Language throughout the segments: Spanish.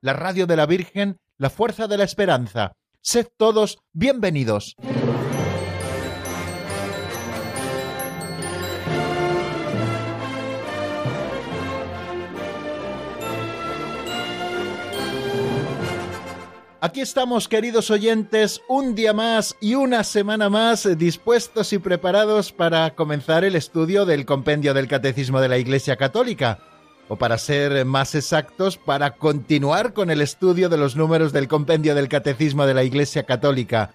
la radio de la Virgen, la fuerza de la esperanza. Sed todos bienvenidos. Aquí estamos, queridos oyentes, un día más y una semana más dispuestos y preparados para comenzar el estudio del compendio del Catecismo de la Iglesia Católica, o para ser más exactos, para continuar con el estudio de los números del compendio del Catecismo de la Iglesia Católica.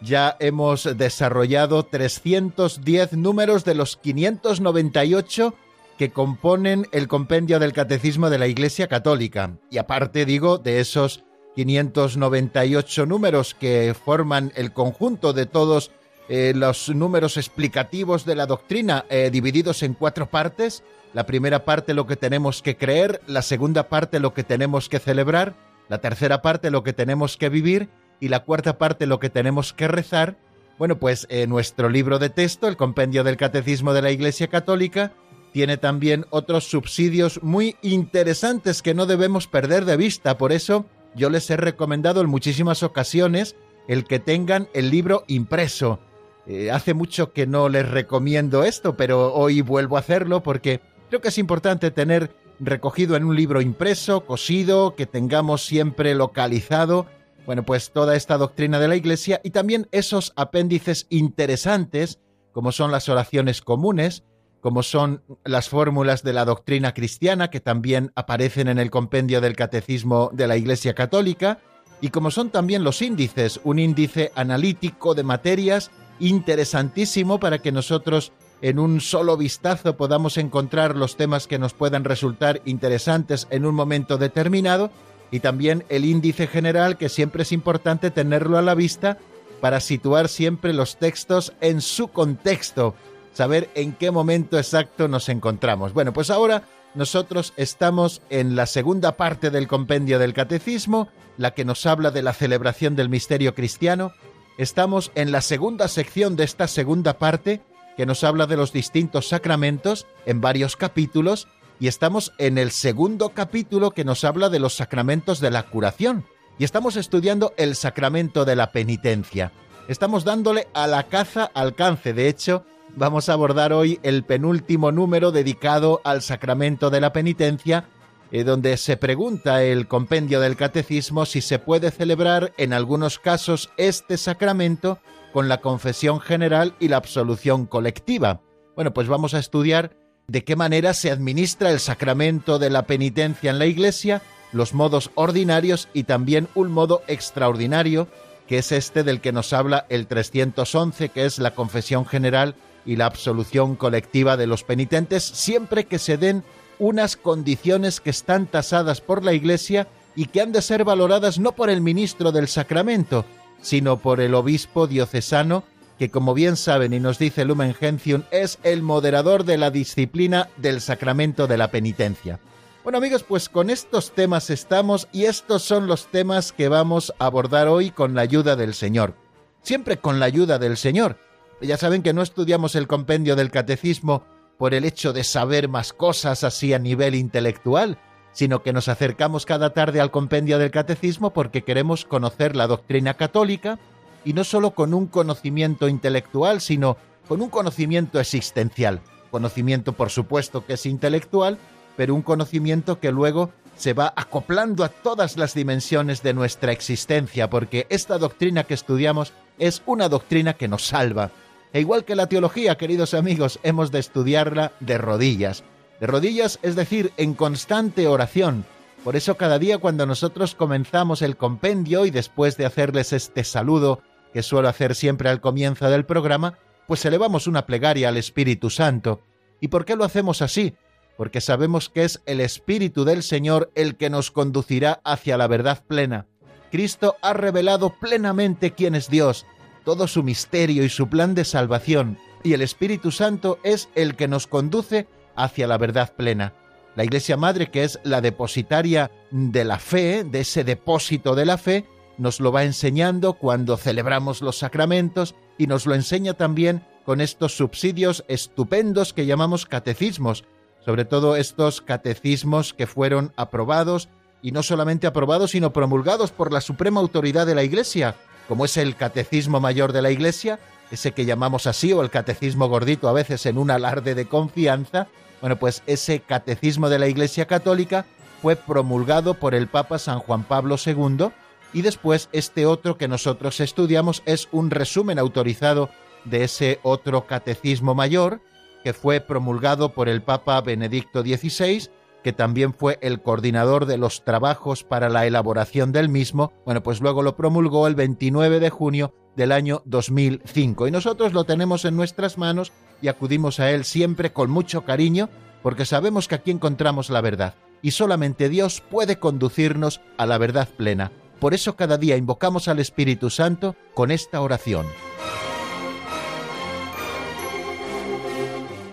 Ya hemos desarrollado 310 números de los 598 que componen el compendio del Catecismo de la Iglesia Católica. Y aparte, digo, de esos 598 números que forman el conjunto de todos eh, los números explicativos de la doctrina eh, divididos en cuatro partes. La primera parte lo que tenemos que creer, la segunda parte lo que tenemos que celebrar, la tercera parte lo que tenemos que vivir y la cuarta parte lo que tenemos que rezar. Bueno, pues eh, nuestro libro de texto, el Compendio del Catecismo de la Iglesia Católica, tiene también otros subsidios muy interesantes que no debemos perder de vista. Por eso yo les he recomendado en muchísimas ocasiones el que tengan el libro impreso. Eh, hace mucho que no les recomiendo esto, pero hoy vuelvo a hacerlo porque creo que es importante tener recogido en un libro impreso, cosido, que tengamos siempre localizado, bueno, pues toda esta doctrina de la Iglesia y también esos apéndices interesantes, como son las oraciones comunes, como son las fórmulas de la doctrina cristiana que también aparecen en el compendio del Catecismo de la Iglesia Católica, y como son también los índices, un índice analítico de materias interesantísimo para que nosotros en un solo vistazo podamos encontrar los temas que nos puedan resultar interesantes en un momento determinado, y también el índice general que siempre es importante tenerlo a la vista para situar siempre los textos en su contexto, saber en qué momento exacto nos encontramos. Bueno, pues ahora nosotros estamos en la segunda parte del compendio del catecismo, la que nos habla de la celebración del misterio cristiano. Estamos en la segunda sección de esta segunda parte, que nos habla de los distintos sacramentos en varios capítulos, y estamos en el segundo capítulo que nos habla de los sacramentos de la curación, y estamos estudiando el sacramento de la penitencia. Estamos dándole a la caza alcance, de hecho, vamos a abordar hoy el penúltimo número dedicado al sacramento de la penitencia, eh, donde se pregunta el compendio del catecismo si se puede celebrar en algunos casos este sacramento con la confesión general y la absolución colectiva. Bueno, pues vamos a estudiar de qué manera se administra el sacramento de la penitencia en la Iglesia, los modos ordinarios y también un modo extraordinario, que es este del que nos habla el 311, que es la confesión general y la absolución colectiva de los penitentes siempre que se den unas condiciones que están tasadas por la Iglesia y que han de ser valoradas no por el ministro del sacramento, sino por el obispo diocesano, que como bien saben y nos dice Lumen Gentium, es el moderador de la disciplina del sacramento de la penitencia. Bueno amigos, pues con estos temas estamos y estos son los temas que vamos a abordar hoy con la ayuda del Señor. Siempre con la ayuda del Señor, ya saben que no estudiamos el compendio del catecismo por el hecho de saber más cosas así a nivel intelectual, sino que nos acercamos cada tarde al compendio del catecismo porque queremos conocer la doctrina católica y no solo con un conocimiento intelectual, sino con un conocimiento existencial. Conocimiento, por supuesto, que es intelectual, pero un conocimiento que luego se va acoplando a todas las dimensiones de nuestra existencia, porque esta doctrina que estudiamos es una doctrina que nos salva, e igual que la teología, queridos amigos, hemos de estudiarla de rodillas. De rodillas, es decir, en constante oración. Por eso cada día cuando nosotros comenzamos el compendio y después de hacerles este saludo que suelo hacer siempre al comienzo del programa, pues elevamos una plegaria al Espíritu Santo. ¿Y por qué lo hacemos así? Porque sabemos que es el Espíritu del Señor el que nos conducirá hacia la verdad plena. Cristo ha revelado plenamente quién es Dios, todo su misterio y su plan de salvación, y el Espíritu Santo es el que nos conduce hacia la verdad plena. La Iglesia Madre, que es la depositaria de la fe, de ese depósito de la fe, nos lo va enseñando cuando celebramos los sacramentos y nos lo enseña también con estos subsidios estupendos que llamamos catecismos, sobre todo estos catecismos que fueron aprobados y no solamente aprobados, sino promulgados por la suprema autoridad de la Iglesia, como es el Catecismo Mayor de la Iglesia, ese que llamamos así, o el Catecismo Gordito a veces en un alarde de confianza, bueno, pues ese Catecismo de la Iglesia Católica fue promulgado por el Papa San Juan Pablo II y después este otro que nosotros estudiamos es un resumen autorizado de ese otro Catecismo Mayor que fue promulgado por el Papa Benedicto XVI que también fue el coordinador de los trabajos para la elaboración del mismo, bueno, pues luego lo promulgó el 29 de junio del año 2005 y nosotros lo tenemos en nuestras manos y acudimos a él siempre con mucho cariño porque sabemos que aquí encontramos la verdad y solamente Dios puede conducirnos a la verdad plena. Por eso cada día invocamos al Espíritu Santo con esta oración.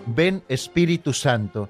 Ven Espíritu Santo,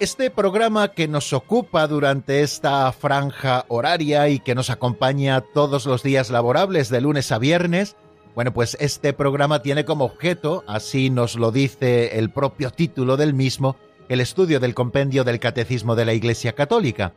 Este programa que nos ocupa durante esta franja horaria y que nos acompaña todos los días laborables de lunes a viernes, bueno, pues este programa tiene como objeto, así nos lo dice el propio título del mismo, el estudio del compendio del Catecismo de la Iglesia Católica.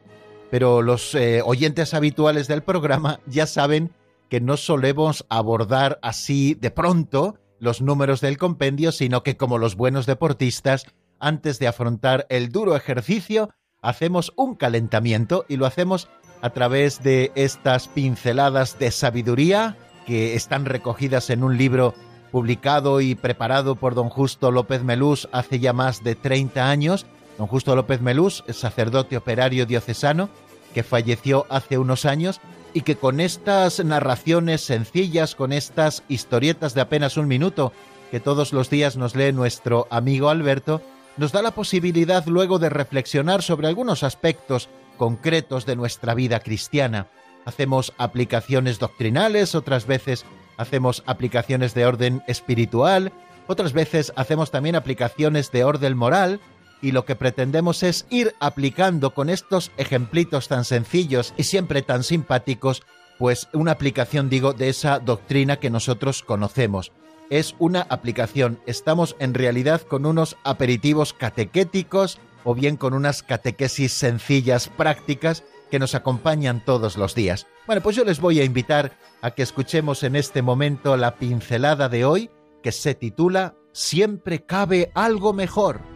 Pero los eh, oyentes habituales del programa ya saben que no solemos abordar así de pronto los números del compendio, sino que como los buenos deportistas antes de afrontar el duro ejercicio, hacemos un calentamiento y lo hacemos a través de estas pinceladas de sabiduría que están recogidas en un libro publicado y preparado por don Justo López Melús hace ya más de 30 años. Don Justo López Melús, sacerdote operario diocesano, que falleció hace unos años y que con estas narraciones sencillas, con estas historietas de apenas un minuto que todos los días nos lee nuestro amigo Alberto, nos da la posibilidad luego de reflexionar sobre algunos aspectos concretos de nuestra vida cristiana. Hacemos aplicaciones doctrinales, otras veces hacemos aplicaciones de orden espiritual, otras veces hacemos también aplicaciones de orden moral, y lo que pretendemos es ir aplicando con estos ejemplitos tan sencillos y siempre tan simpáticos, pues una aplicación, digo, de esa doctrina que nosotros conocemos es una aplicación. Estamos en realidad con unos aperitivos catequéticos o bien con unas catequesis sencillas, prácticas, que nos acompañan todos los días. Bueno, pues yo les voy a invitar a que escuchemos en este momento la pincelada de hoy, que se titula Siempre cabe algo mejor.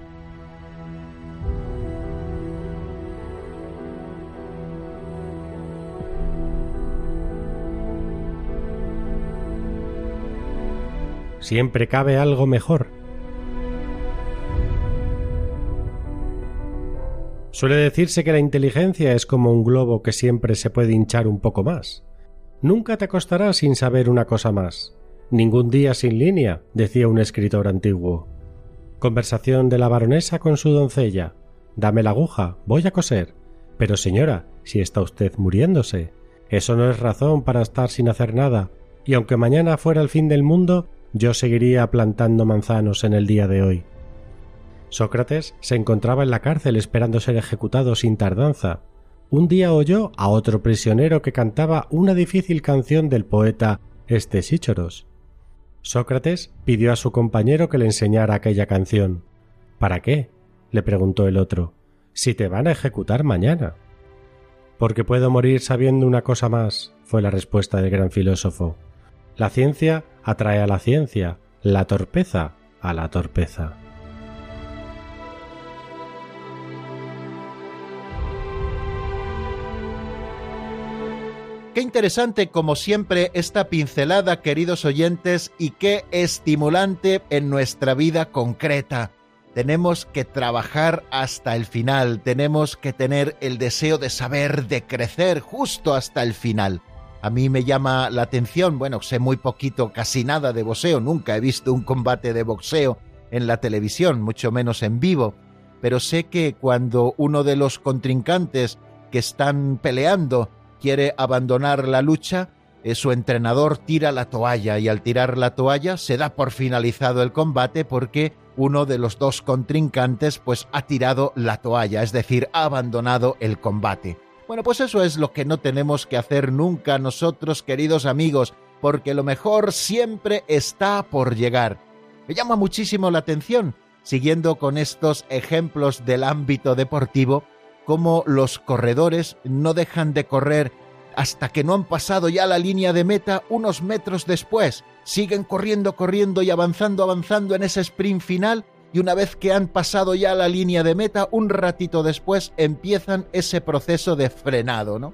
Siempre cabe algo mejor. Suele decirse que la inteligencia es como un globo que siempre se puede hinchar un poco más. Nunca te acostarás sin saber una cosa más. Ningún día sin línea, decía un escritor antiguo. Conversación de la baronesa con su doncella. Dame la aguja, voy a coser. Pero señora, si está usted muriéndose. Eso no es razón para estar sin hacer nada. Y aunque mañana fuera el fin del mundo, yo seguiría plantando manzanos en el día de hoy. Sócrates se encontraba en la cárcel esperando ser ejecutado sin tardanza. Un día oyó a otro prisionero que cantaba una difícil canción del poeta Estesíchoros. Sócrates pidió a su compañero que le enseñara aquella canción. ¿Para qué? le preguntó el otro. Si te van a ejecutar mañana. Porque puedo morir sabiendo una cosa más, fue la respuesta del gran filósofo. La ciencia atrae a la ciencia, la torpeza a la torpeza. Qué interesante, como siempre, esta pincelada, queridos oyentes, y qué estimulante en nuestra vida concreta. Tenemos que trabajar hasta el final, tenemos que tener el deseo de saber, de crecer justo hasta el final. A mí me llama la atención, bueno, sé muy poquito, casi nada de boxeo, nunca he visto un combate de boxeo en la televisión, mucho menos en vivo, pero sé que cuando uno de los contrincantes que están peleando quiere abandonar la lucha, eh, su entrenador tira la toalla y al tirar la toalla se da por finalizado el combate porque uno de los dos contrincantes pues ha tirado la toalla, es decir, ha abandonado el combate. Bueno, pues eso es lo que no tenemos que hacer nunca nosotros, queridos amigos, porque lo mejor siempre está por llegar. Me llama muchísimo la atención, siguiendo con estos ejemplos del ámbito deportivo, cómo los corredores no dejan de correr hasta que no han pasado ya la línea de meta unos metros después. Siguen corriendo, corriendo y avanzando, avanzando en ese sprint final y una vez que han pasado ya la línea de meta, un ratito después empiezan ese proceso de frenado, ¿no?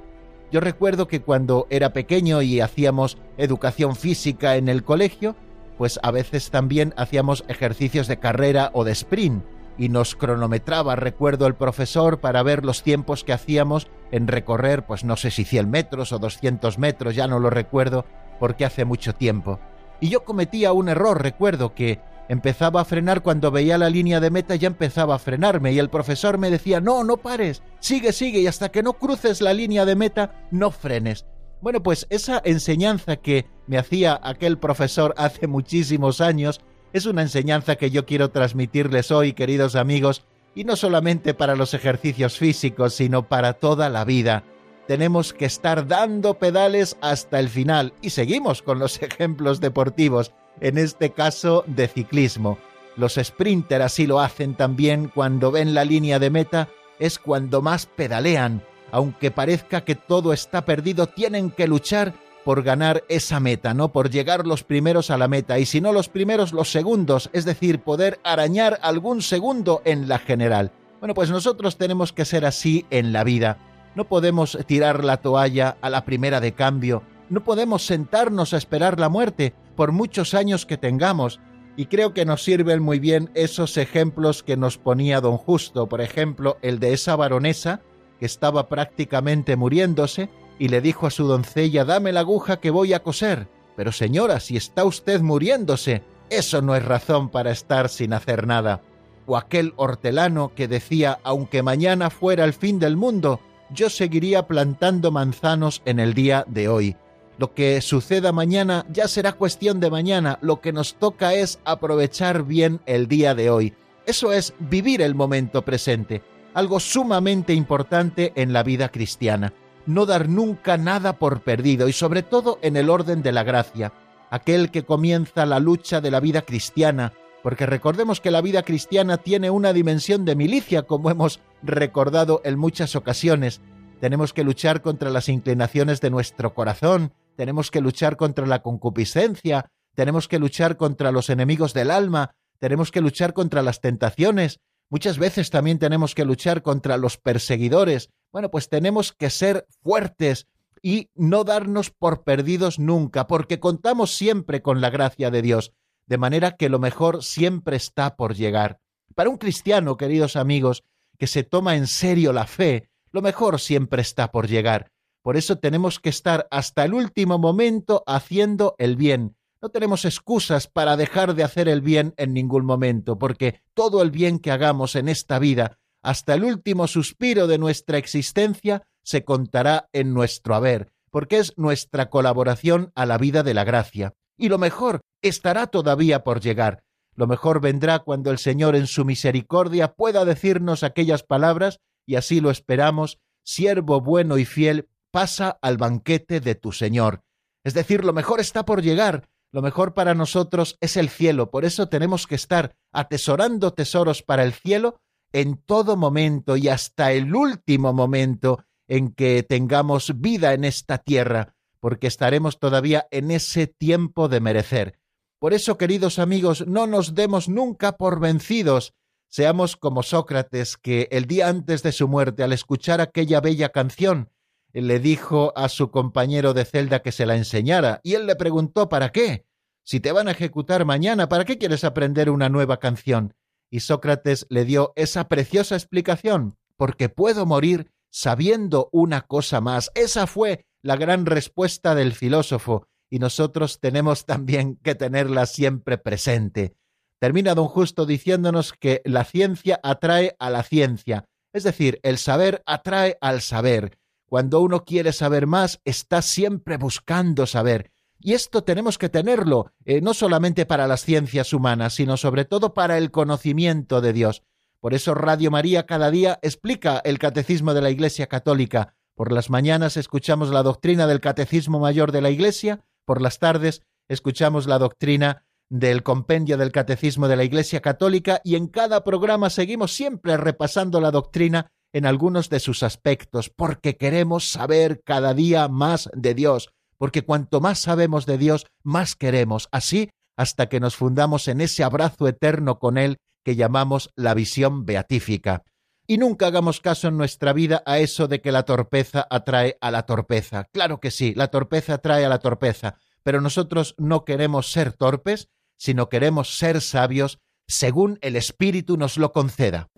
Yo recuerdo que cuando era pequeño y hacíamos educación física en el colegio, pues a veces también hacíamos ejercicios de carrera o de sprint y nos cronometraba, recuerdo el profesor, para ver los tiempos que hacíamos en recorrer, pues no sé si 100 metros o 200 metros, ya no lo recuerdo, porque hace mucho tiempo. Y yo cometía un error, recuerdo que empezaba a frenar cuando veía la línea de meta, ya empezaba a frenarme y el profesor me decía, no, no pares, sigue, sigue y hasta que no cruces la línea de meta, no frenes. Bueno, pues esa enseñanza que me hacía aquel profesor hace muchísimos años, es una enseñanza que yo quiero transmitirles hoy, queridos amigos, y no solamente para los ejercicios físicos, sino para toda la vida. Tenemos que estar dando pedales hasta el final y seguimos con los ejemplos deportivos, en este caso de ciclismo. Los sprinters así lo hacen también cuando ven la línea de meta, es cuando más pedalean. Aunque parezca que todo está perdido, tienen que luchar por ganar esa meta, ¿no? Por llegar los primeros a la meta y si no los primeros, los segundos, es decir, poder arañar algún segundo en la general. Bueno, pues nosotros tenemos que ser así en la vida. No podemos tirar la toalla a la primera de cambio, no podemos sentarnos a esperar la muerte por muchos años que tengamos. Y creo que nos sirven muy bien esos ejemplos que nos ponía don Justo, por ejemplo, el de esa baronesa que estaba prácticamente muriéndose y le dijo a su doncella Dame la aguja que voy a coser. Pero señora, si está usted muriéndose, eso no es razón para estar sin hacer nada. O aquel hortelano que decía Aunque mañana fuera el fin del mundo, yo seguiría plantando manzanos en el día de hoy. Lo que suceda mañana ya será cuestión de mañana, lo que nos toca es aprovechar bien el día de hoy. Eso es vivir el momento presente, algo sumamente importante en la vida cristiana no dar nunca nada por perdido y sobre todo en el orden de la gracia, aquel que comienza la lucha de la vida cristiana, porque recordemos que la vida cristiana tiene una dimensión de milicia, como hemos recordado en muchas ocasiones. Tenemos que luchar contra las inclinaciones de nuestro corazón, tenemos que luchar contra la concupiscencia, tenemos que luchar contra los enemigos del alma, tenemos que luchar contra las tentaciones, muchas veces también tenemos que luchar contra los perseguidores, bueno, pues tenemos que ser fuertes y no darnos por perdidos nunca, porque contamos siempre con la gracia de Dios, de manera que lo mejor siempre está por llegar. Para un cristiano, queridos amigos, que se toma en serio la fe, lo mejor siempre está por llegar. Por eso tenemos que estar hasta el último momento haciendo el bien. No tenemos excusas para dejar de hacer el bien en ningún momento, porque todo el bien que hagamos en esta vida hasta el último suspiro de nuestra existencia se contará en nuestro haber, porque es nuestra colaboración a la vida de la gracia. Y lo mejor estará todavía por llegar. Lo mejor vendrá cuando el Señor en su misericordia pueda decirnos aquellas palabras, y así lo esperamos, siervo bueno y fiel, pasa al banquete de tu Señor. Es decir, lo mejor está por llegar, lo mejor para nosotros es el cielo, por eso tenemos que estar atesorando tesoros para el cielo en todo momento y hasta el último momento, en que tengamos vida en esta tierra, porque estaremos todavía en ese tiempo de merecer. Por eso, queridos amigos, no nos demos nunca por vencidos. Seamos como Sócrates, que el día antes de su muerte, al escuchar aquella bella canción, le dijo a su compañero de celda que se la enseñara, y él le preguntó ¿para qué? Si te van a ejecutar mañana, ¿para qué quieres aprender una nueva canción? Y Sócrates le dio esa preciosa explicación, porque puedo morir sabiendo una cosa más. Esa fue la gran respuesta del filósofo, y nosotros tenemos también que tenerla siempre presente. Termina don Justo diciéndonos que la ciencia atrae a la ciencia, es decir, el saber atrae al saber. Cuando uno quiere saber más, está siempre buscando saber. Y esto tenemos que tenerlo, eh, no solamente para las ciencias humanas, sino sobre todo para el conocimiento de Dios. Por eso Radio María cada día explica el catecismo de la Iglesia Católica. Por las mañanas escuchamos la doctrina del Catecismo Mayor de la Iglesia por las tardes escuchamos la doctrina del compendio del Catecismo de la Iglesia Católica y en cada programa seguimos siempre repasando la doctrina en algunos de sus aspectos, porque queremos saber cada día más de Dios, porque cuanto más sabemos de Dios, más queremos, así hasta que nos fundamos en ese abrazo eterno con Él que llamamos la visión beatífica. Y nunca hagamos caso en nuestra vida a eso de que la torpeza atrae a la torpeza. Claro que sí, la torpeza atrae a la torpeza, pero nosotros no queremos ser torpes, sino queremos ser sabios según el Espíritu nos lo conceda.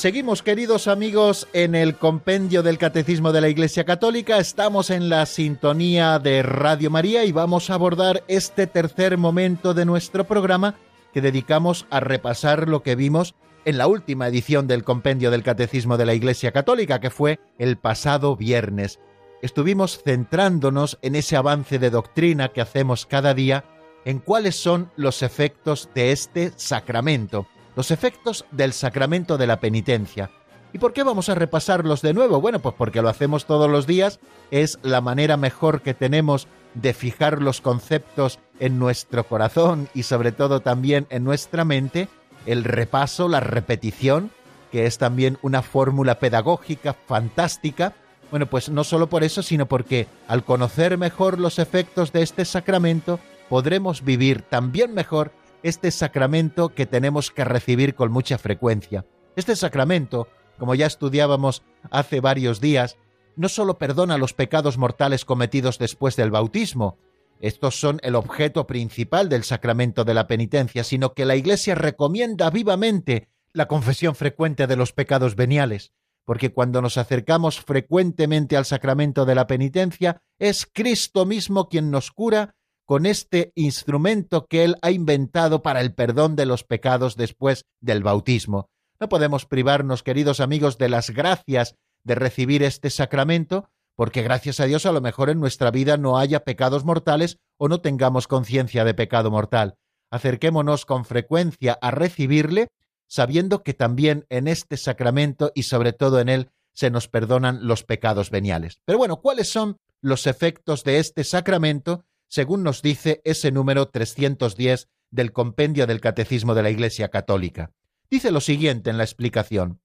Seguimos, queridos amigos, en el compendio del Catecismo de la Iglesia Católica. Estamos en la sintonía de Radio María y vamos a abordar este tercer momento de nuestro programa que dedicamos a repasar lo que vimos en la última edición del compendio del Catecismo de la Iglesia Católica, que fue el pasado viernes. Estuvimos centrándonos en ese avance de doctrina que hacemos cada día en cuáles son los efectos de este sacramento los efectos del sacramento de la penitencia. ¿Y por qué vamos a repasarlos de nuevo? Bueno, pues porque lo hacemos todos los días, es la manera mejor que tenemos de fijar los conceptos en nuestro corazón y sobre todo también en nuestra mente, el repaso, la repetición, que es también una fórmula pedagógica fantástica. Bueno, pues no solo por eso, sino porque al conocer mejor los efectos de este sacramento, podremos vivir también mejor este sacramento que tenemos que recibir con mucha frecuencia. Este sacramento, como ya estudiábamos hace varios días, no solo perdona los pecados mortales cometidos después del bautismo, estos son el objeto principal del sacramento de la penitencia, sino que la Iglesia recomienda vivamente la confesión frecuente de los pecados veniales, porque cuando nos acercamos frecuentemente al sacramento de la penitencia, es Cristo mismo quien nos cura con este instrumento que Él ha inventado para el perdón de los pecados después del bautismo. No podemos privarnos, queridos amigos, de las gracias de recibir este sacramento, porque gracias a Dios a lo mejor en nuestra vida no haya pecados mortales o no tengamos conciencia de pecado mortal. Acerquémonos con frecuencia a recibirle, sabiendo que también en este sacramento y sobre todo en él se nos perdonan los pecados veniales. Pero bueno, ¿cuáles son los efectos de este sacramento según nos dice ese número 310 del compendio del Catecismo de la Iglesia Católica. Dice lo siguiente en la explicación.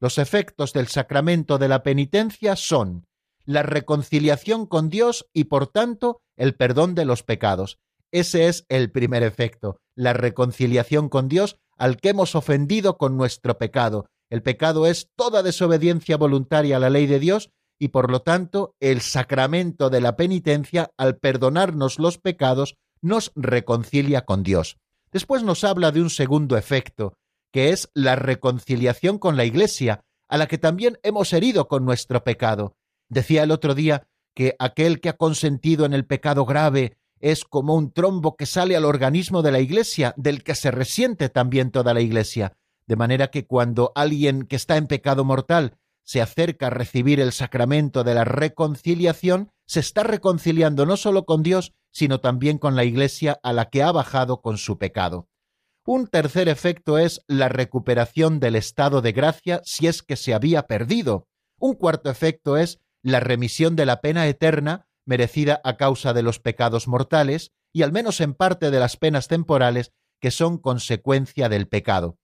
Los efectos del sacramento de la penitencia son la reconciliación con Dios y por tanto el perdón de los pecados. Ese es el primer efecto, la reconciliación con Dios al que hemos ofendido con nuestro pecado. El pecado es toda desobediencia voluntaria a la ley de Dios y por lo tanto el sacramento de la penitencia, al perdonarnos los pecados, nos reconcilia con Dios. Después nos habla de un segundo efecto, que es la reconciliación con la Iglesia, a la que también hemos herido con nuestro pecado. Decía el otro día que aquel que ha consentido en el pecado grave es como un trombo que sale al organismo de la Iglesia, del que se resiente también toda la Iglesia. De manera que cuando alguien que está en pecado mortal se acerca a recibir el sacramento de la reconciliación, se está reconciliando no solo con Dios, sino también con la Iglesia a la que ha bajado con su pecado. Un tercer efecto es la recuperación del estado de gracia si es que se había perdido. Un cuarto efecto es la remisión de la pena eterna merecida a causa de los pecados mortales y al menos en parte de las penas temporales que son consecuencia del pecado.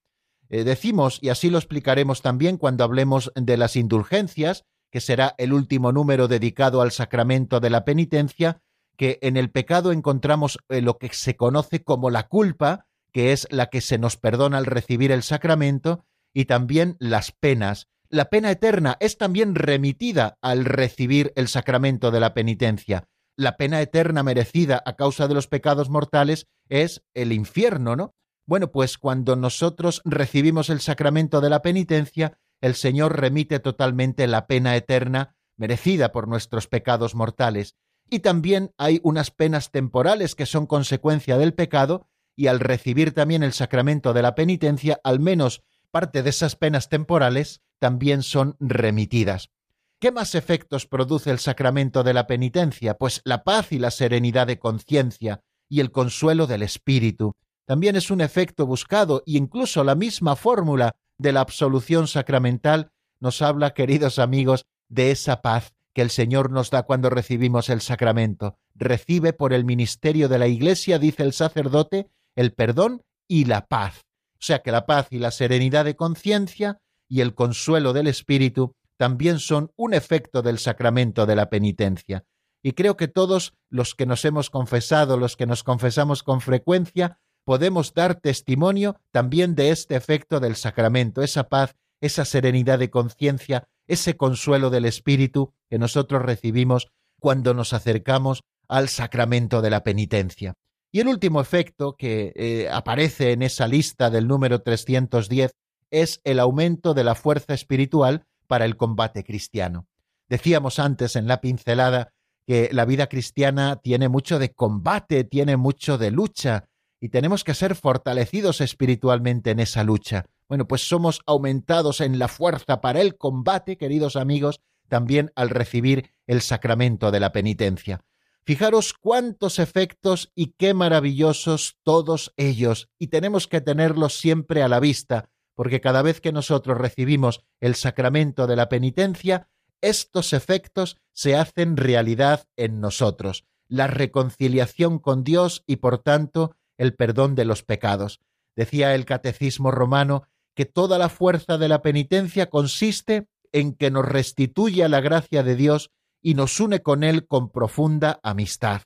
Eh, decimos, y así lo explicaremos también cuando hablemos de las indulgencias, que será el último número dedicado al sacramento de la penitencia, que en el pecado encontramos eh, lo que se conoce como la culpa, que es la que se nos perdona al recibir el sacramento, y también las penas. La pena eterna es también remitida al recibir el sacramento de la penitencia. La pena eterna merecida a causa de los pecados mortales es el infierno, ¿no? Bueno, pues cuando nosotros recibimos el sacramento de la penitencia, el Señor remite totalmente la pena eterna merecida por nuestros pecados mortales. Y también hay unas penas temporales que son consecuencia del pecado, y al recibir también el sacramento de la penitencia, al menos parte de esas penas temporales también son remitidas. ¿Qué más efectos produce el sacramento de la penitencia? Pues la paz y la serenidad de conciencia y el consuelo del espíritu también es un efecto buscado y incluso la misma fórmula de la absolución sacramental nos habla, queridos amigos, de esa paz que el Señor nos da cuando recibimos el sacramento. Recibe por el ministerio de la Iglesia, dice el sacerdote, el perdón y la paz. O sea que la paz y la serenidad de conciencia y el consuelo del Espíritu también son un efecto del sacramento de la penitencia. Y creo que todos los que nos hemos confesado, los que nos confesamos con frecuencia, podemos dar testimonio también de este efecto del sacramento, esa paz, esa serenidad de conciencia, ese consuelo del Espíritu que nosotros recibimos cuando nos acercamos al sacramento de la penitencia. Y el último efecto que eh, aparece en esa lista del número 310 es el aumento de la fuerza espiritual para el combate cristiano. Decíamos antes en la pincelada que la vida cristiana tiene mucho de combate, tiene mucho de lucha, y tenemos que ser fortalecidos espiritualmente en esa lucha. Bueno, pues somos aumentados en la fuerza para el combate, queridos amigos, también al recibir el sacramento de la penitencia. Fijaros cuántos efectos y qué maravillosos todos ellos, y tenemos que tenerlos siempre a la vista, porque cada vez que nosotros recibimos el sacramento de la penitencia, estos efectos se hacen realidad en nosotros, la reconciliación con Dios y por tanto el perdón de los pecados. Decía el catecismo romano que toda la fuerza de la penitencia consiste en que nos restituye a la gracia de Dios y nos une con Él con profunda amistad.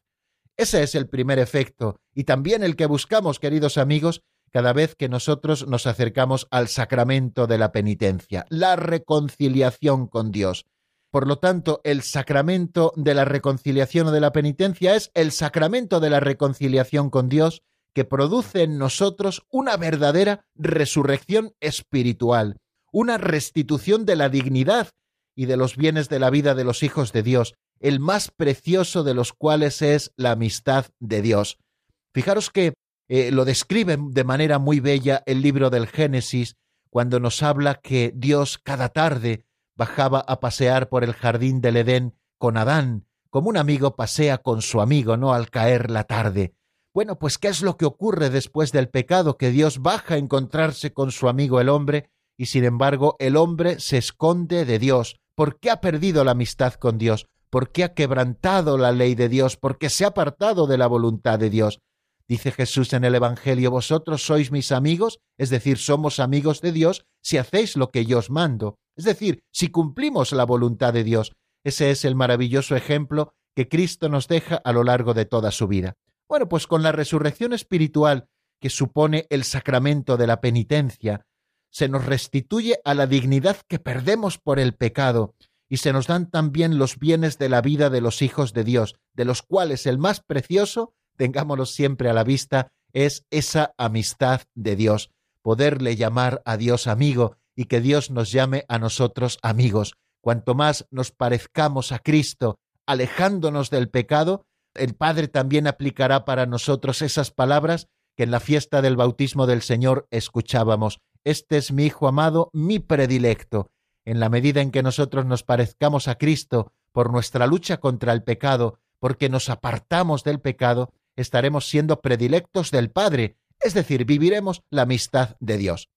Ese es el primer efecto y también el que buscamos, queridos amigos, cada vez que nosotros nos acercamos al sacramento de la penitencia, la reconciliación con Dios. Por lo tanto, el sacramento de la reconciliación o de la penitencia es el sacramento de la reconciliación con Dios que produce en nosotros una verdadera resurrección espiritual, una restitución de la dignidad y de los bienes de la vida de los hijos de Dios, el más precioso de los cuales es la amistad de Dios. Fijaros que eh, lo describe de manera muy bella el libro del Génesis, cuando nos habla que Dios cada tarde bajaba a pasear por el jardín del Edén con Adán, como un amigo pasea con su amigo, ¿no? Al caer la tarde. Bueno, pues ¿qué es lo que ocurre después del pecado? Que Dios baja a encontrarse con su amigo el hombre y sin embargo el hombre se esconde de Dios. ¿Por qué ha perdido la amistad con Dios? ¿Por qué ha quebrantado la ley de Dios? ¿Por qué se ha apartado de la voluntad de Dios? Dice Jesús en el Evangelio, vosotros sois mis amigos, es decir, somos amigos de Dios si hacéis lo que yo os mando, es decir, si cumplimos la voluntad de Dios. Ese es el maravilloso ejemplo que Cristo nos deja a lo largo de toda su vida. Bueno, pues con la resurrección espiritual que supone el sacramento de la penitencia, se nos restituye a la dignidad que perdemos por el pecado y se nos dan también los bienes de la vida de los hijos de Dios, de los cuales el más precioso, tengámoslo siempre a la vista, es esa amistad de Dios, poderle llamar a Dios amigo y que Dios nos llame a nosotros amigos. Cuanto más nos parezcamos a Cristo, alejándonos del pecado, el Padre también aplicará para nosotros esas palabras que en la fiesta del bautismo del Señor escuchábamos. Este es mi Hijo amado, mi predilecto. En la medida en que nosotros nos parezcamos a Cristo por nuestra lucha contra el pecado, porque nos apartamos del pecado, estaremos siendo predilectos del Padre, es decir, viviremos la amistad de Dios.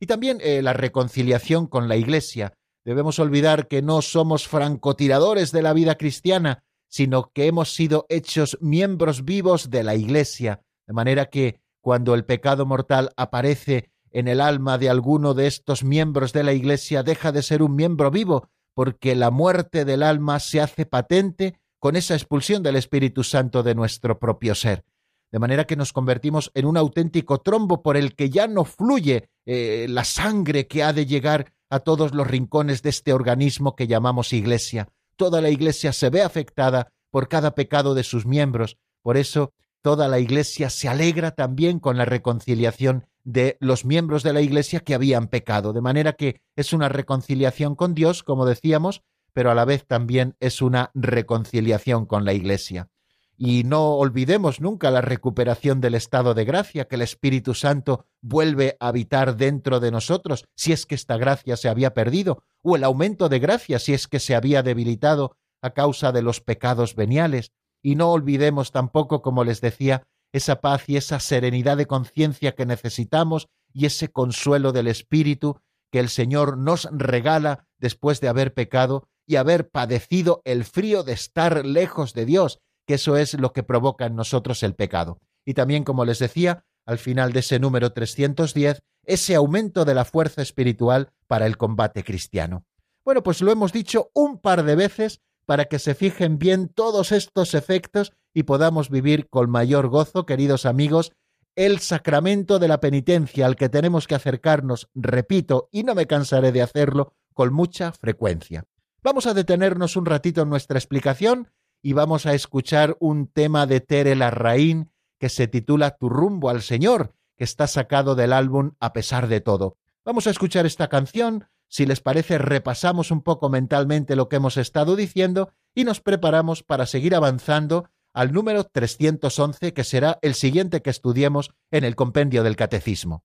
Y también eh, la reconciliación con la Iglesia. Debemos olvidar que no somos francotiradores de la vida cristiana, sino que hemos sido hechos miembros vivos de la Iglesia, de manera que cuando el pecado mortal aparece en el alma de alguno de estos miembros de la Iglesia, deja de ser un miembro vivo, porque la muerte del alma se hace patente con esa expulsión del Espíritu Santo de nuestro propio ser. De manera que nos convertimos en un auténtico trombo por el que ya no fluye eh, la sangre que ha de llegar a todos los rincones de este organismo que llamamos Iglesia. Toda la Iglesia se ve afectada por cada pecado de sus miembros. Por eso, toda la Iglesia se alegra también con la reconciliación de los miembros de la Iglesia que habían pecado. De manera que es una reconciliación con Dios, como decíamos, pero a la vez también es una reconciliación con la Iglesia. Y no olvidemos nunca la recuperación del estado de gracia, que el Espíritu Santo vuelve a habitar dentro de nosotros, si es que esta gracia se había perdido, o el aumento de gracia, si es que se había debilitado a causa de los pecados veniales. Y no olvidemos tampoco, como les decía, esa paz y esa serenidad de conciencia que necesitamos y ese consuelo del Espíritu que el Señor nos regala después de haber pecado y haber padecido el frío de estar lejos de Dios, que eso es lo que provoca en nosotros el pecado. Y también, como les decía, al final de ese número 310, ese aumento de la fuerza espiritual para el combate cristiano. Bueno, pues lo hemos dicho un par de veces para que se fijen bien todos estos efectos y podamos vivir con mayor gozo, queridos amigos, el sacramento de la penitencia al que tenemos que acercarnos, repito, y no me cansaré de hacerlo, con mucha frecuencia. Vamos a detenernos un ratito en nuestra explicación y vamos a escuchar un tema de Tere Larraín que se titula Tu rumbo al Señor, que está sacado del álbum A pesar de todo. Vamos a escuchar esta canción, si les parece repasamos un poco mentalmente lo que hemos estado diciendo y nos preparamos para seguir avanzando al número 311 que será el siguiente que estudiemos en el compendio del catecismo.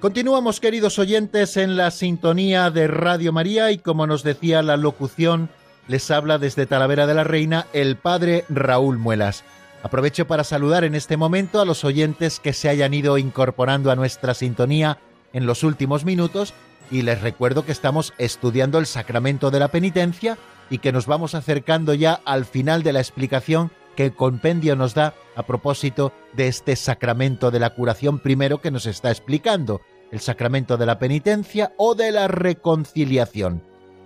Continuamos, queridos oyentes, en la sintonía de Radio María y como nos decía la locución, les habla desde Talavera de la Reina el padre Raúl Muelas. Aprovecho para saludar en este momento a los oyentes que se hayan ido incorporando a nuestra sintonía en los últimos minutos y les recuerdo que estamos estudiando el sacramento de la penitencia y que nos vamos acercando ya al final de la explicación que el compendio nos da a propósito de este sacramento de la curación primero que nos está explicando, el sacramento de la penitencia o de la reconciliación.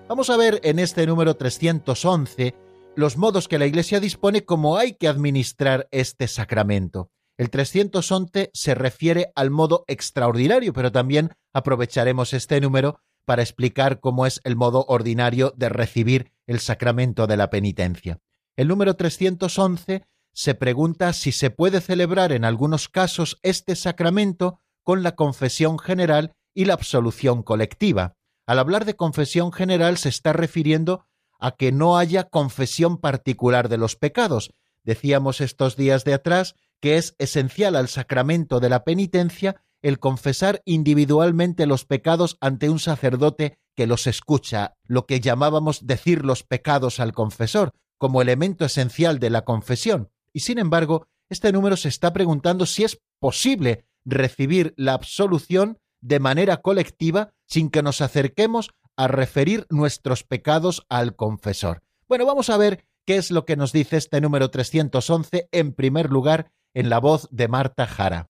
Vamos a ver en este número 311 los modos que la Iglesia dispone como hay que administrar este sacramento. El 311 se refiere al modo extraordinario, pero también aprovecharemos este número para explicar cómo es el modo ordinario de recibir el sacramento de la penitencia. El número 311 se pregunta si se puede celebrar en algunos casos este sacramento con la confesión general y la absolución colectiva. Al hablar de confesión general se está refiriendo a que no haya confesión particular de los pecados. Decíamos estos días de atrás que es esencial al sacramento de la penitencia el confesar individualmente los pecados ante un sacerdote que los escucha, lo que llamábamos decir los pecados al confesor, como elemento esencial de la confesión. Y sin embargo, este número se está preguntando si es posible recibir la absolución de manera colectiva sin que nos acerquemos a referir nuestros pecados al confesor. Bueno, vamos a ver qué es lo que nos dice este número 311 en primer lugar en la voz de Marta Jara.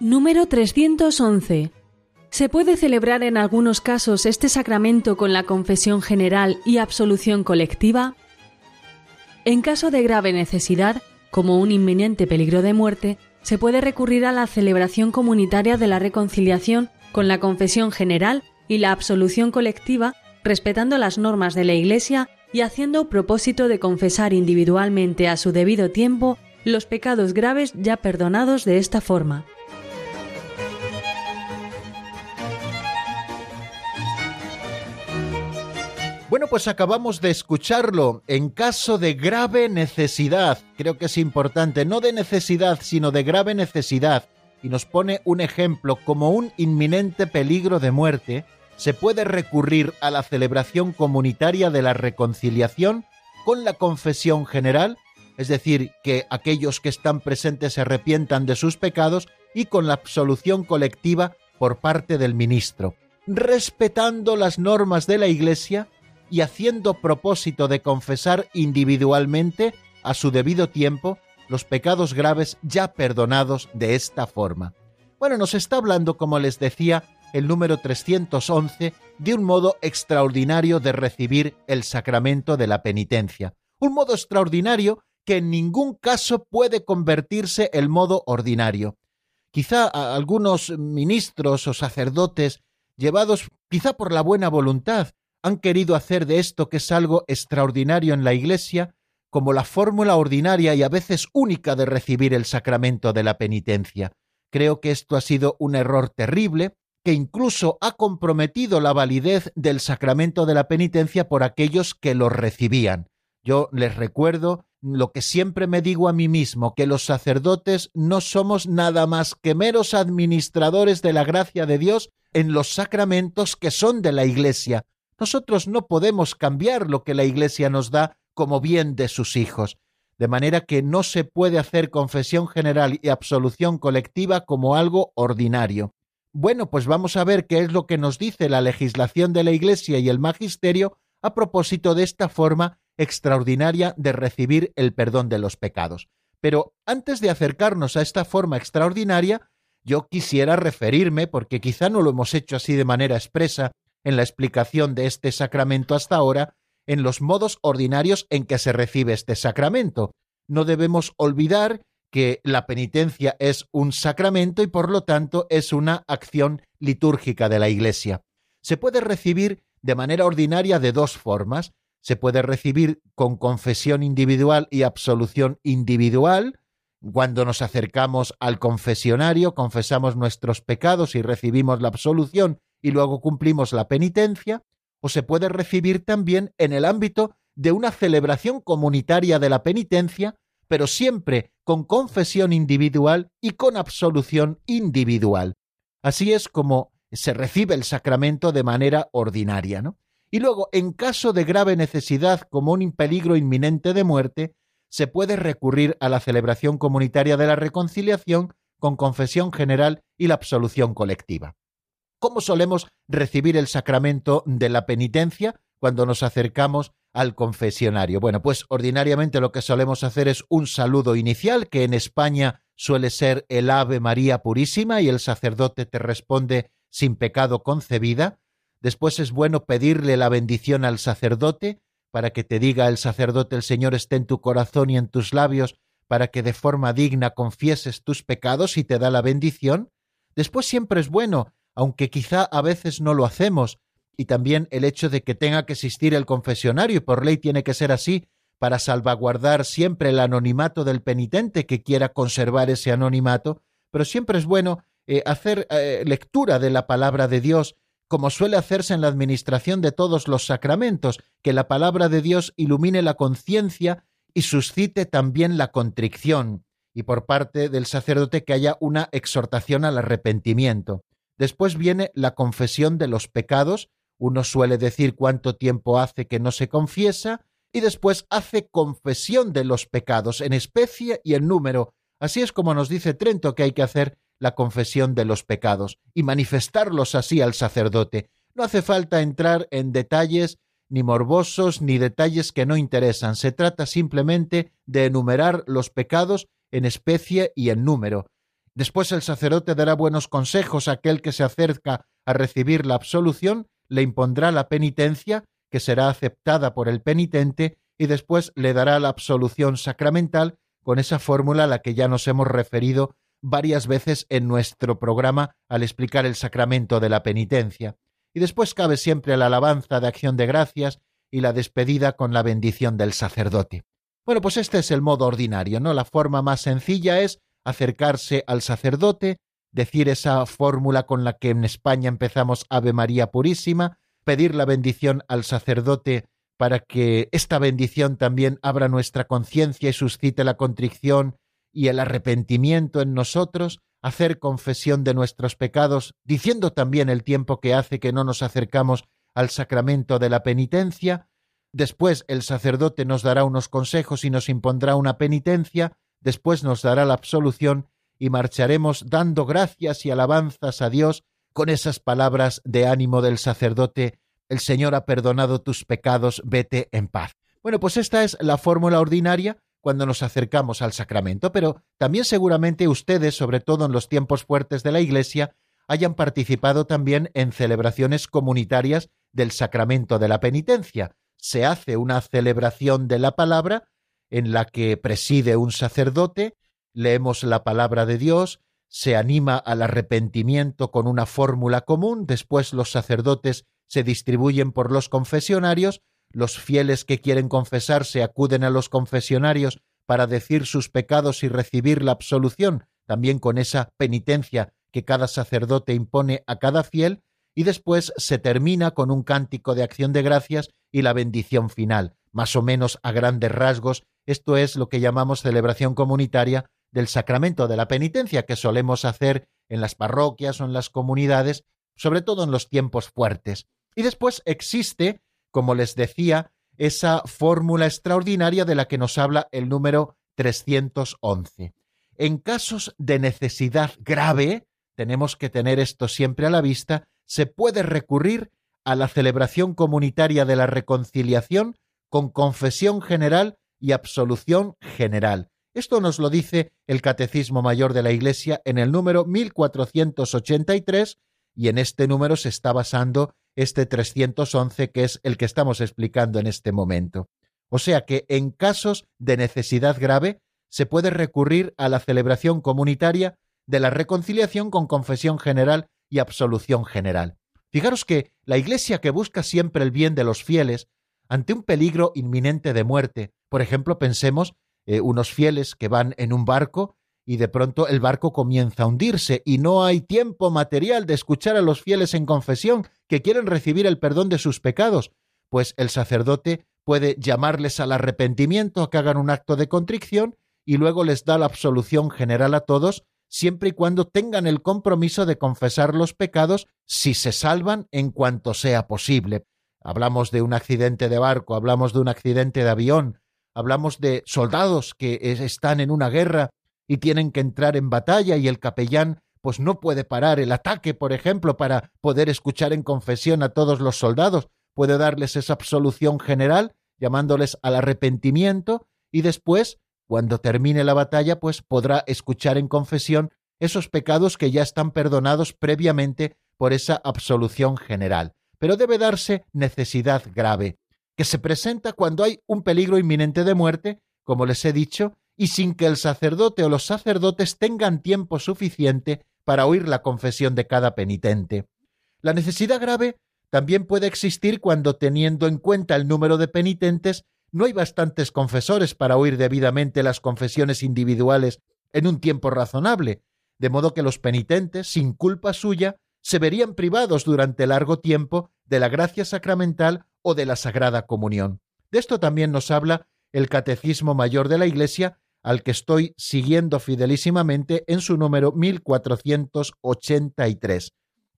Número 311. Se puede celebrar en algunos casos este sacramento con la confesión general y absolución colectiva. En caso de grave necesidad, como un inminente peligro de muerte, se puede recurrir a la celebración comunitaria de la reconciliación con la confesión general y la absolución colectiva, respetando las normas de la Iglesia y haciendo propósito de confesar individualmente a su debido tiempo los pecados graves ya perdonados de esta forma. Bueno, pues acabamos de escucharlo. En caso de grave necesidad, creo que es importante, no de necesidad, sino de grave necesidad, y nos pone un ejemplo como un inminente peligro de muerte, se puede recurrir a la celebración comunitaria de la reconciliación con la confesión general, es decir, que aquellos que están presentes se arrepientan de sus pecados, y con la absolución colectiva por parte del ministro, respetando las normas de la Iglesia y haciendo propósito de confesar individualmente a su debido tiempo los pecados graves ya perdonados de esta forma. Bueno, nos está hablando, como les decía, el número 311 de un modo extraordinario de recibir el sacramento de la penitencia. Un modo extraordinario que en ningún caso puede convertirse el modo ordinario. Quizá algunos ministros o sacerdotes, llevados quizá por la buena voluntad, han querido hacer de esto que es algo extraordinario en la Iglesia como la fórmula ordinaria y a veces única de recibir el sacramento de la penitencia. Creo que esto ha sido un error terrible que incluso ha comprometido la validez del sacramento de la penitencia por aquellos que lo recibían. Yo les recuerdo lo que siempre me digo a mí mismo, que los sacerdotes no somos nada más que meros administradores de la gracia de Dios en los sacramentos que son de la Iglesia, nosotros no podemos cambiar lo que la Iglesia nos da como bien de sus hijos, de manera que no se puede hacer confesión general y absolución colectiva como algo ordinario. Bueno, pues vamos a ver qué es lo que nos dice la legislación de la Iglesia y el magisterio a propósito de esta forma extraordinaria de recibir el perdón de los pecados. Pero antes de acercarnos a esta forma extraordinaria, yo quisiera referirme, porque quizá no lo hemos hecho así de manera expresa, en la explicación de este sacramento hasta ahora, en los modos ordinarios en que se recibe este sacramento. No debemos olvidar que la penitencia es un sacramento y por lo tanto es una acción litúrgica de la Iglesia. Se puede recibir de manera ordinaria de dos formas. Se puede recibir con confesión individual y absolución individual. Cuando nos acercamos al confesionario, confesamos nuestros pecados y recibimos la absolución y luego cumplimos la penitencia. O se puede recibir también en el ámbito de una celebración comunitaria de la penitencia, pero siempre con confesión individual y con absolución individual. Así es como se recibe el sacramento de manera ordinaria, ¿no? Y luego, en caso de grave necesidad como un peligro inminente de muerte, se puede recurrir a la celebración comunitaria de la reconciliación con confesión general y la absolución colectiva. ¿Cómo solemos recibir el sacramento de la penitencia cuando nos acercamos al confesionario? Bueno, pues ordinariamente lo que solemos hacer es un saludo inicial, que en España suele ser el Ave María Purísima y el sacerdote te responde sin pecado concebida. Después es bueno pedirle la bendición al sacerdote para que te diga el sacerdote el Señor esté en tu corazón y en tus labios para que de forma digna confieses tus pecados y te da la bendición. Después siempre es bueno, aunque quizá a veces no lo hacemos, y también el hecho de que tenga que existir el confesionario y por ley tiene que ser así para salvaguardar siempre el anonimato del penitente que quiera conservar ese anonimato, pero siempre es bueno eh, hacer eh, lectura de la palabra de Dios, como suele hacerse en la administración de todos los sacramentos, que la palabra de Dios ilumine la conciencia y suscite también la contrición, y por parte del sacerdote que haya una exhortación al arrepentimiento. Después viene la confesión de los pecados, uno suele decir cuánto tiempo hace que no se confiesa, y después hace confesión de los pecados en especie y en número. Así es como nos dice Trento que hay que hacer la confesión de los pecados y manifestarlos así al sacerdote. No hace falta entrar en detalles ni morbosos ni detalles que no interesan. Se trata simplemente de enumerar los pecados en especie y en número. Después el sacerdote dará buenos consejos a aquel que se acerca a recibir la absolución, le impondrá la penitencia, que será aceptada por el penitente, y después le dará la absolución sacramental con esa fórmula a la que ya nos hemos referido varias veces en nuestro programa al explicar el sacramento de la penitencia. Y después cabe siempre la alabanza de acción de gracias y la despedida con la bendición del sacerdote. Bueno, pues este es el modo ordinario, ¿no? La forma más sencilla es acercarse al sacerdote, decir esa fórmula con la que en España empezamos Ave María Purísima, pedir la bendición al sacerdote para que esta bendición también abra nuestra conciencia y suscite la contrición y el arrepentimiento en nosotros, hacer confesión de nuestros pecados, diciendo también el tiempo que hace que no nos acercamos al sacramento de la penitencia, después el sacerdote nos dará unos consejos y nos impondrá una penitencia, después nos dará la absolución y marcharemos dando gracias y alabanzas a Dios con esas palabras de ánimo del sacerdote, el Señor ha perdonado tus pecados, vete en paz. Bueno, pues esta es la fórmula ordinaria cuando nos acercamos al sacramento, pero también seguramente ustedes, sobre todo en los tiempos fuertes de la Iglesia, hayan participado también en celebraciones comunitarias del sacramento de la penitencia. Se hace una celebración de la palabra en la que preside un sacerdote, leemos la palabra de Dios, se anima al arrepentimiento con una fórmula común, después los sacerdotes se distribuyen por los confesionarios, los fieles que quieren confesarse acuden a los confesionarios para decir sus pecados y recibir la absolución, también con esa penitencia que cada sacerdote impone a cada fiel, y después se termina con un cántico de acción de gracias y la bendición final, más o menos a grandes rasgos. Esto es lo que llamamos celebración comunitaria del sacramento de la penitencia que solemos hacer en las parroquias o en las comunidades, sobre todo en los tiempos fuertes. Y después existe como les decía, esa fórmula extraordinaria de la que nos habla el número 311. En casos de necesidad grave, tenemos que tener esto siempre a la vista, se puede recurrir a la celebración comunitaria de la reconciliación con confesión general y absolución general. Esto nos lo dice el Catecismo Mayor de la Iglesia en el número 1483 y en este número se está basando este 311 que es el que estamos explicando en este momento. O sea que en casos de necesidad grave se puede recurrir a la celebración comunitaria de la reconciliación con confesión general y absolución general. Fijaros que la Iglesia que busca siempre el bien de los fieles, ante un peligro inminente de muerte, por ejemplo, pensemos eh, unos fieles que van en un barco y de pronto el barco comienza a hundirse y no hay tiempo material de escuchar a los fieles en confesión que quieren recibir el perdón de sus pecados, pues el sacerdote puede llamarles al arrepentimiento a que hagan un acto de contrición y luego les da la absolución general a todos, siempre y cuando tengan el compromiso de confesar los pecados si se salvan en cuanto sea posible. Hablamos de un accidente de barco, hablamos de un accidente de avión, hablamos de soldados que están en una guerra y tienen que entrar en batalla y el capellán pues no puede parar el ataque, por ejemplo, para poder escuchar en confesión a todos los soldados, puede darles esa absolución general, llamándoles al arrepentimiento, y después, cuando termine la batalla, pues podrá escuchar en confesión esos pecados que ya están perdonados previamente por esa absolución general. Pero debe darse necesidad grave, que se presenta cuando hay un peligro inminente de muerte, como les he dicho, y sin que el sacerdote o los sacerdotes tengan tiempo suficiente para oír la confesión de cada penitente. La necesidad grave también puede existir cuando, teniendo en cuenta el número de penitentes, no hay bastantes confesores para oír debidamente las confesiones individuales en un tiempo razonable, de modo que los penitentes, sin culpa suya, se verían privados durante largo tiempo de la gracia sacramental o de la Sagrada Comunión. De esto también nos habla el Catecismo Mayor de la Iglesia al que estoy siguiendo fidelísimamente en su número 1483.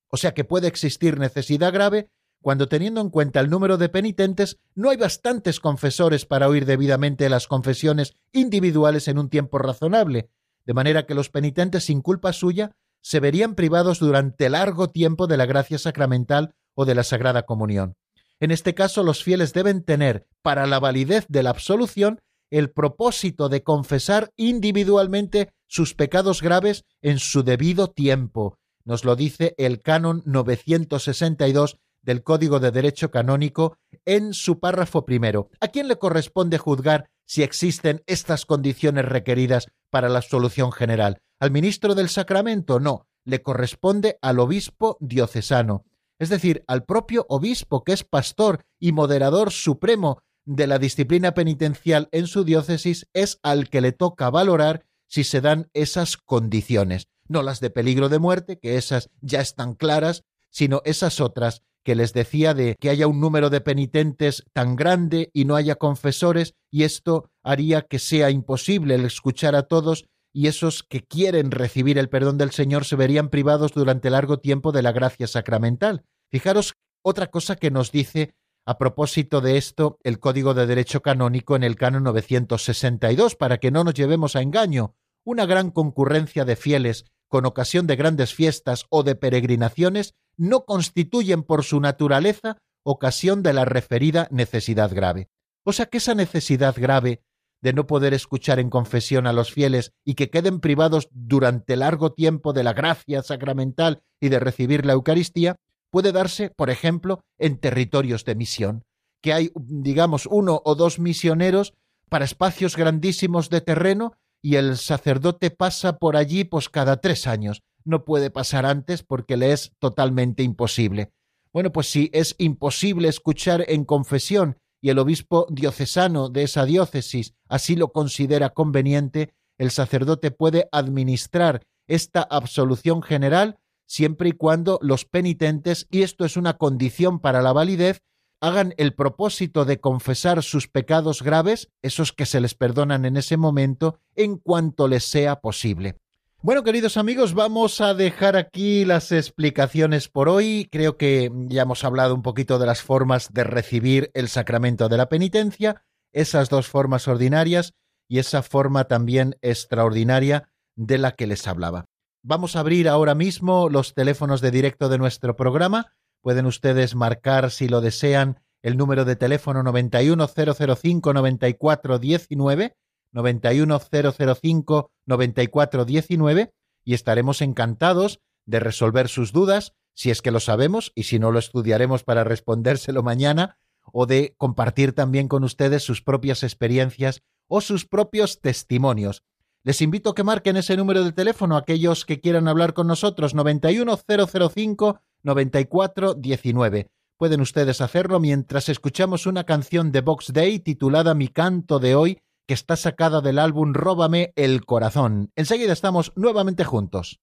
O sea que puede existir necesidad grave cuando teniendo en cuenta el número de penitentes no hay bastantes confesores para oír debidamente las confesiones individuales en un tiempo razonable, de manera que los penitentes sin culpa suya se verían privados durante largo tiempo de la gracia sacramental o de la Sagrada Comunión. En este caso, los fieles deben tener, para la validez de la absolución, el propósito de confesar individualmente sus pecados graves en su debido tiempo. Nos lo dice el canon 962 del Código de Derecho Canónico en su párrafo primero. ¿A quién le corresponde juzgar si existen estas condiciones requeridas para la absolución general? ¿Al ministro del sacramento? No, le corresponde al obispo diocesano, es decir, al propio obispo que es pastor y moderador supremo de la disciplina penitencial en su diócesis es al que le toca valorar si se dan esas condiciones, no las de peligro de muerte, que esas ya están claras, sino esas otras que les decía de que haya un número de penitentes tan grande y no haya confesores, y esto haría que sea imposible el escuchar a todos, y esos que quieren recibir el perdón del Señor se verían privados durante largo tiempo de la gracia sacramental. Fijaros otra cosa que nos dice a propósito de esto, el Código de Derecho Canónico en el canon 962, para que no nos llevemos a engaño, una gran concurrencia de fieles con ocasión de grandes fiestas o de peregrinaciones no constituyen por su naturaleza ocasión de la referida necesidad grave. O sea que esa necesidad grave de no poder escuchar en confesión a los fieles y que queden privados durante largo tiempo de la gracia sacramental y de recibir la Eucaristía, puede darse, por ejemplo, en territorios de misión, que hay, digamos, uno o dos misioneros para espacios grandísimos de terreno y el sacerdote pasa por allí pues cada tres años. No puede pasar antes porque le es totalmente imposible. Bueno, pues si es imposible escuchar en confesión y el obispo diocesano de esa diócesis así lo considera conveniente, el sacerdote puede administrar esta absolución general siempre y cuando los penitentes, y esto es una condición para la validez, hagan el propósito de confesar sus pecados graves, esos que se les perdonan en ese momento, en cuanto les sea posible. Bueno, queridos amigos, vamos a dejar aquí las explicaciones por hoy. Creo que ya hemos hablado un poquito de las formas de recibir el sacramento de la penitencia, esas dos formas ordinarias y esa forma también extraordinaria de la que les hablaba. Vamos a abrir ahora mismo los teléfonos de directo de nuestro programa. Pueden ustedes marcar, si lo desean, el número de teléfono 91005-9419, 91005-9419, y estaremos encantados de resolver sus dudas, si es que lo sabemos, y si no lo estudiaremos para respondérselo mañana, o de compartir también con ustedes sus propias experiencias o sus propios testimonios. Les invito a que marquen ese número de teléfono aquellos que quieran hablar con nosotros 91005 9419. Pueden ustedes hacerlo mientras escuchamos una canción de Box Day titulada Mi canto de hoy, que está sacada del álbum Róbame el corazón. Enseguida estamos nuevamente juntos.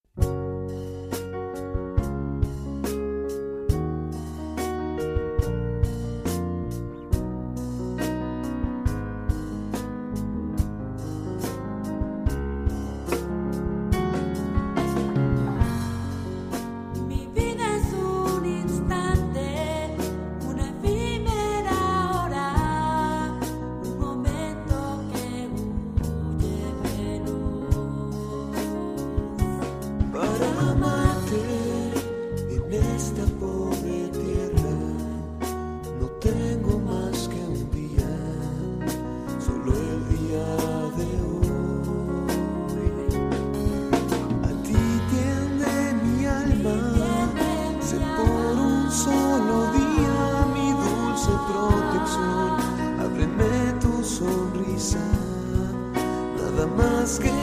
ask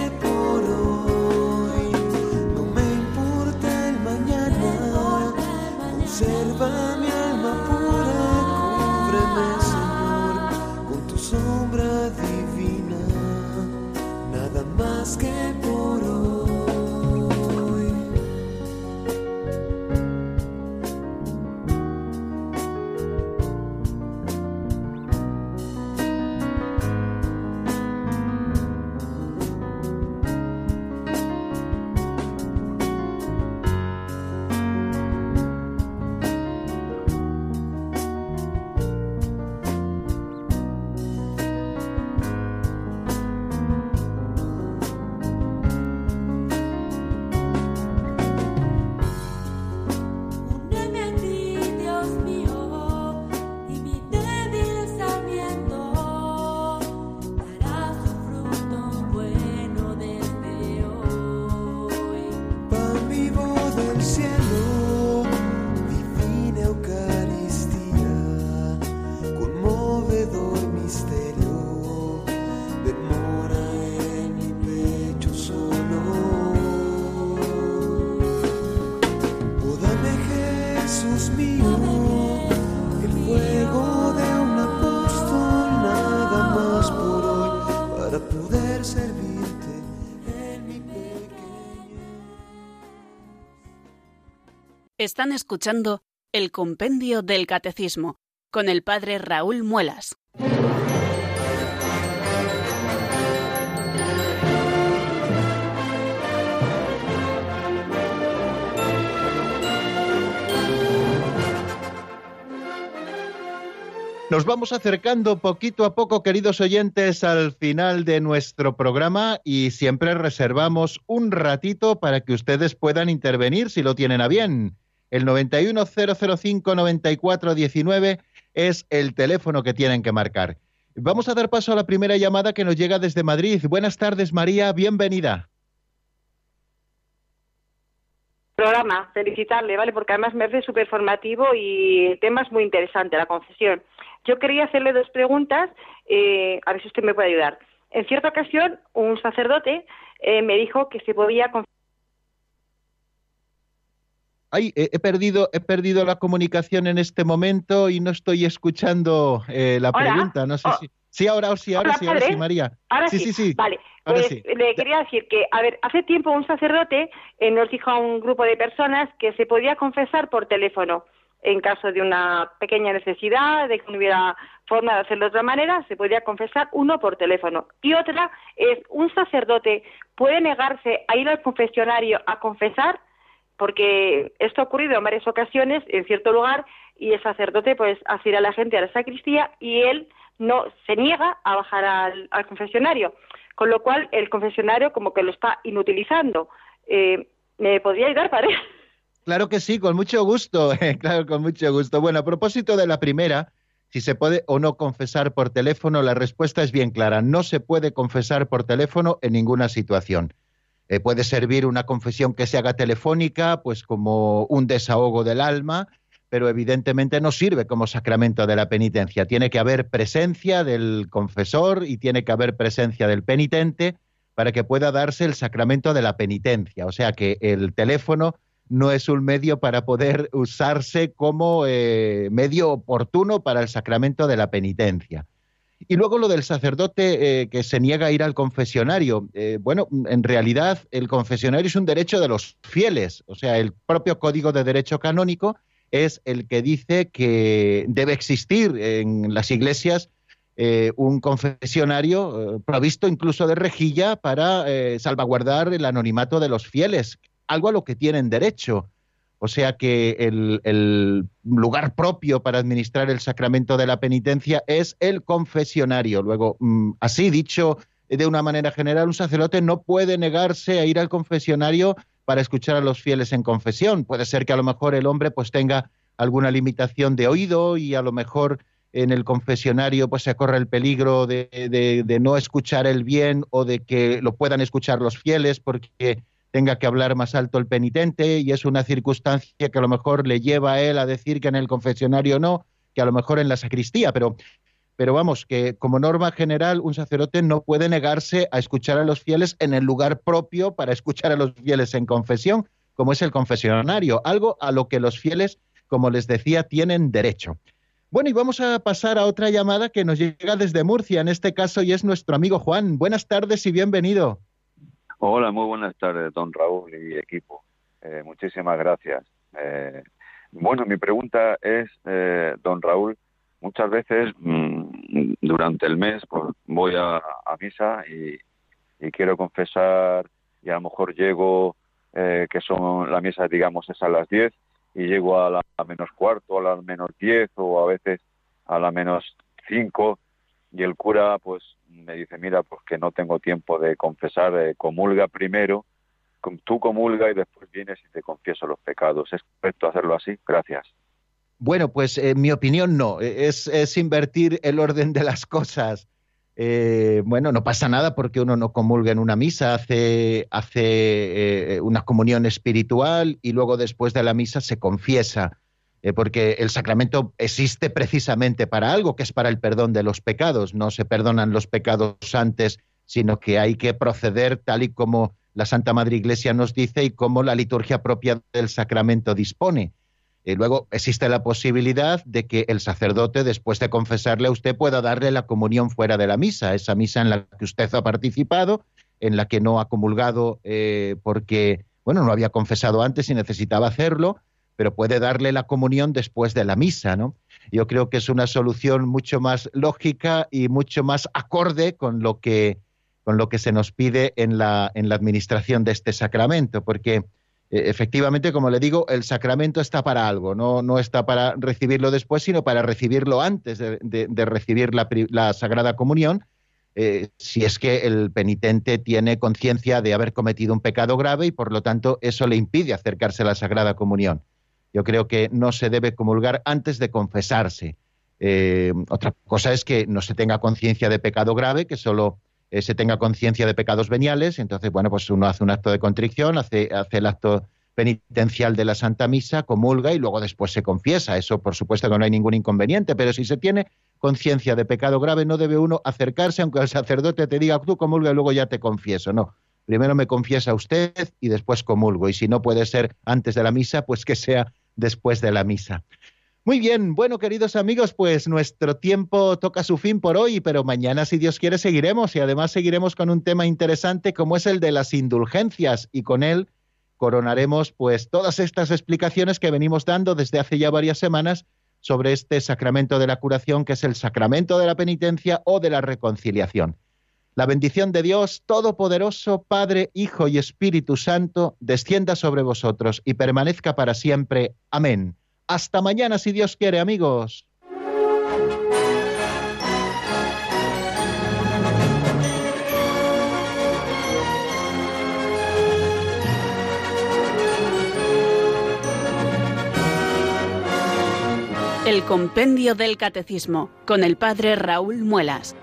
Están escuchando el Compendio del Catecismo con el Padre Raúl Muelas. Nos vamos acercando poquito a poco, queridos oyentes, al final de nuestro programa y siempre reservamos un ratito para que ustedes puedan intervenir si lo tienen a bien. El 910059419 es el teléfono que tienen que marcar. Vamos a dar paso a la primera llamada que nos llega desde Madrid. Buenas tardes, María, bienvenida. Programa, felicitarle, ¿vale? Porque además me hace súper formativo y tema es muy interesante, la confesión. Yo quería hacerle dos preguntas, eh, a ver si usted me puede ayudar. En cierta ocasión, un sacerdote eh, me dijo que se podía confesar Ay, he, perdido, he perdido la comunicación en este momento y no estoy escuchando eh, la pregunta. No sé oh. si. Sí, ahora sí, ahora sí, ahora sí, María. Ahora sí, sí, sí. Vale, pues le quería decir que, a ver, hace tiempo un sacerdote eh, nos dijo a un grupo de personas que se podía confesar por teléfono en caso de una pequeña necesidad, de que no hubiera forma de hacerlo de otra manera, se podía confesar uno por teléfono. Y otra es, un sacerdote puede negarse a ir al confesionario a confesar porque esto ha ocurrido en varias ocasiones en cierto lugar y el sacerdote pues hace a la gente a la sacristía y él no se niega a bajar al, confesionario, con lo cual el confesionario como que lo está inutilizando. Eh, ¿Me podría ayudar, padre? Claro que sí, con mucho gusto, claro, con mucho gusto. Bueno, a propósito de la primera, si se puede o no confesar por teléfono, la respuesta es bien clara. No se puede confesar por teléfono en ninguna situación. Eh, puede servir una confesión que se haga telefónica, pues como un desahogo del alma, pero evidentemente no sirve como sacramento de la penitencia. Tiene que haber presencia del confesor y tiene que haber presencia del penitente para que pueda darse el sacramento de la penitencia. O sea que el teléfono no es un medio para poder usarse como eh, medio oportuno para el sacramento de la penitencia. Y luego lo del sacerdote eh, que se niega a ir al confesionario. Eh, bueno, en realidad el confesionario es un derecho de los fieles, o sea, el propio Código de Derecho Canónico es el que dice que debe existir en las iglesias un confesionario provisto incluso de rejilla para salvaguardar el anonimato de los fieles, algo a lo que tienen derecho. O sea que el, lugar propio para administrar el sacramento de la penitencia es el confesionario. Luego, mm, así dicho de una manera general, un sacerdote no puede negarse a ir al confesionario para escuchar a los fieles en confesión. Puede ser que a lo mejor el hombre pues tenga alguna limitación de oído y a lo mejor en el confesionario pues se corre el peligro de, de no escuchar el bien o de que lo puedan escuchar los fieles porque tenga que hablar más alto el penitente y es una circunstancia que a lo mejor le lleva a él a decir que en el confesionario no, que a lo mejor en la sacristía, pero, pero vamos, que como norma general un sacerdote no puede negarse a escuchar a los fieles en el lugar propio para escuchar a los fieles en confesión, como es el confesionario, algo a lo que los fieles, como les decía, tienen derecho. Bueno, y vamos a pasar a otra llamada que nos llega desde Murcia, en este caso, y es nuestro amigo Juan. Buenas tardes y bienvenido. Hola, muy buenas tardes, don Raúl y equipo. Eh, muchísimas gracias. Eh, bueno, mi pregunta es, eh, don Raúl, muchas veces mm, durante el mes pues, voy a, misa y, quiero confesar y a lo mejor llego, que son la misa, digamos, es a las 10 y llego a la menos cuarto, a la menos 10 o a veces a la menos 5 y el cura pues me dice, mira, pues que no tengo tiempo de confesar, eh, comulga primero, tú comulga y después vienes y te confieso los pecados. ¿Es correcto hacerlo así? Gracias. Bueno, pues en mi opinión no, e, es, es invertir el orden de las cosas. Eh, bueno, no pasa nada porque uno no comulga en una misa, hace, hace eh, una comunión espiritual y luego después de la misa se confiesa. Eh, porque el sacramento existe precisamente para algo, que es para el perdón de los pecados. No se perdonan los pecados antes, sino que hay que proceder tal y como la Santa Madre Iglesia nos dice y como la liturgia propia del sacramento dispone. Y luego existe la posibilidad de que el sacerdote, después de confesarle a usted, pueda darle la comunión fuera de la misa, esa misa en la que usted ha participado, en la que no ha comulgado eh, porque, bueno, no había confesado antes y necesitaba hacerlo, pero puede darle la comunión después de la misa, ¿no? Yo creo que es una solución mucho más lógica y mucho más acorde con lo que, con lo que se nos pide en la, en la administración de este sacramento, porque eh, efectivamente, como le digo, el sacramento está para algo, no, no está para recibirlo después, sino para recibirlo antes de, recibir la, Sagrada Comunión, eh, si es que el penitente tiene conciencia de haber cometido un pecado grave y por lo tanto eso le impide acercarse a la Sagrada Comunión. Yo creo que no se debe comulgar antes de confesarse. Eh, otra cosa es que no se tenga conciencia de pecado grave, que solo eh, se tenga conciencia de pecados veniales. Entonces, bueno, pues uno hace un acto de contrición, hace, hace el acto penitencial de la Santa Misa, comulga y luego después se confiesa. Eso, por supuesto, que no hay ningún inconveniente, pero si se tiene conciencia de pecado grave, no debe uno acercarse, aunque el sacerdote te diga, tú comulga y luego ya te confieso. No, primero me confiesa usted y después comulgo. Y si no puede ser antes de la misa, pues que sea después de la misa. Muy bien, bueno, queridos amigos, pues nuestro tiempo toca su fin por hoy, pero mañana, si Dios quiere, seguiremos y además seguiremos con un tema interesante como es el de las indulgencias y con él coronaremos pues todas estas explicaciones que venimos dando desde hace ya varias semanas sobre este sacramento de la curación que es el sacramento de la penitencia o de la reconciliación. La bendición de Dios Todopoderoso, Padre, Hijo y Espíritu Santo, descienda sobre vosotros y permanezca para siempre. Amén. Hasta mañana, si Dios quiere, amigos. El Compendio del Catecismo con el Padre Raúl Muelas.